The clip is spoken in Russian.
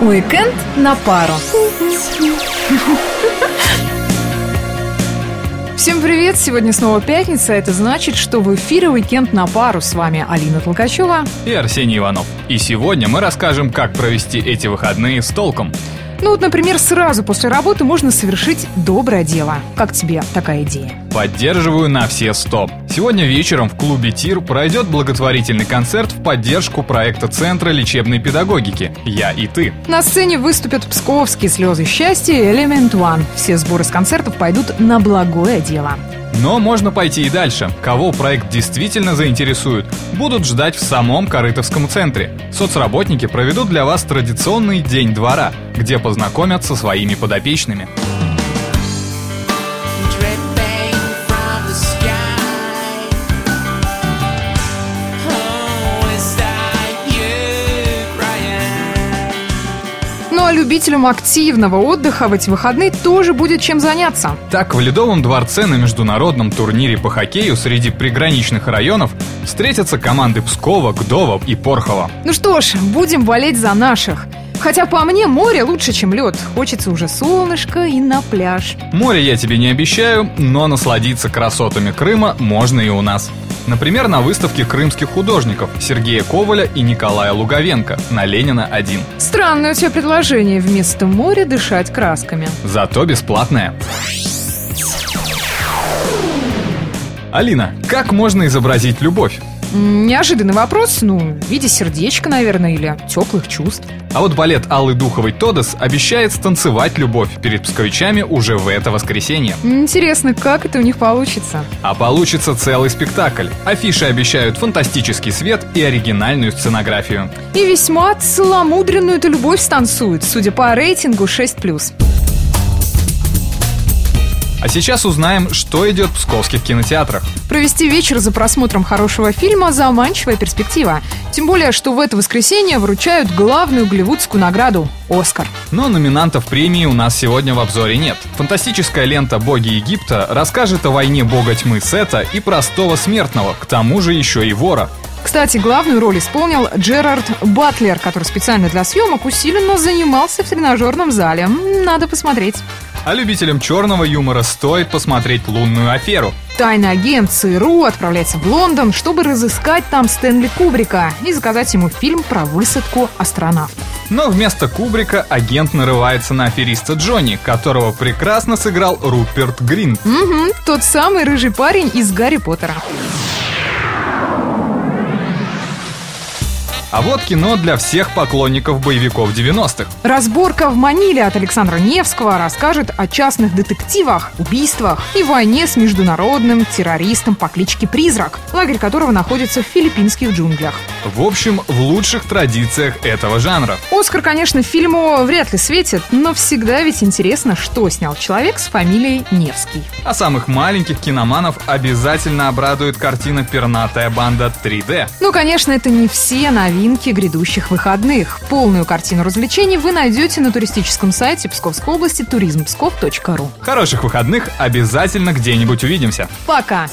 Уикенд на пару. Всем привет! Сегодня снова пятница. Это значит, что в эфире «Уикенд на пару». С вами Алина Толкачева и Арсений Иванов. И сегодня мы расскажем, как провести эти выходные с толком. Ну вот, например, сразу после работы можно совершить доброе дело. Как тебе такая идея? Поддерживаю на все сто. Сегодня вечером в клубе ТИР пройдет благотворительный концерт в поддержку проекта Центра лечебной педагогики «Я и ты». На сцене выступят псковские слезы счастья и Element One. Все сборы с концертов пойдут на благое дело. Но можно пойти и дальше. Кого проект действительно заинтересует, будут ждать в самом Корытовском центре. Соцработники проведут для вас традиционный День двора, где познакомят со своими подопечными. А любителям активного отдыха в эти выходные тоже будет чем заняться. Так, в Ледовом дворце на международном турнире по хоккею среди приграничных районов встретятся команды Пскова, Гдова и Порхова. Ну что ж, будем болеть за наших. Хотя по мне море лучше, чем лед. Хочется уже солнышко и на пляж. Море я тебе не обещаю, но насладиться красотами Крыма можно и у нас. Например, на выставке крымских художников Сергея Коваля и Николая Луговенко на Ленина 1. Странное у тебя предложение вместо моря дышать красками. Зато бесплатное. Алина, как можно изобразить любовь? Неожиданный вопрос, ну, в виде сердечка, наверное, или теплых чувств. А вот балет Аллы Духовой «Тодос» обещает станцевать любовь перед псковичами уже в это воскресенье. Интересно, как это у них получится? А получится целый спектакль. Афиши обещают фантастический свет и оригинальную сценографию. И весьма целомудренную эту любовь станцуют, судя по рейтингу 6+. А сейчас узнаем, что идет в псковских кинотеатрах. Провести вечер за просмотром хорошего фильма – заманчивая перспектива. Тем более, что в это воскресенье вручают главную голливудскую награду – «Оскар». Но номинантов премии у нас сегодня в обзоре нет. Фантастическая лента «Боги Египта» расскажет о войне бога тьмы Сета и простого смертного, к тому же еще и вора. Кстати, главную роль исполнил Джерард Батлер, который специально для съемок усиленно занимался в тренажерном зале. Надо посмотреть. А любителям черного юмора стоит посмотреть «Лунную аферу». Тайный агент ЦРУ отправляется в Лондон, чтобы разыскать там Стэнли Кубрика и заказать ему фильм про высадку астронавтов. Но вместо Кубрика агент нарывается на афериста Джонни, которого прекрасно сыграл Руперт Грин. Угу, тот самый рыжий парень из Гарри Поттера. А вот кино для всех поклонников боевиков 90-х. Разборка в Маниле от Александра Невского расскажет о частных детективах, убийствах и войне с международным террористом по кличке Призрак, лагерь которого находится в филиппинских джунглях. В общем, в лучших традициях этого жанра. Оскар, конечно, фильму вряд ли светит, но всегда ведь интересно, что снял человек с фамилией Невский. А самых маленьких киноманов обязательно обрадует картина «Пернатая банда 3D». Ну, конечно, это не все новинки новинки грядущих выходных. Полную картину развлечений вы найдете на туристическом сайте Псковской области туризмпсков.ру. Хороших выходных, обязательно где-нибудь увидимся. Пока!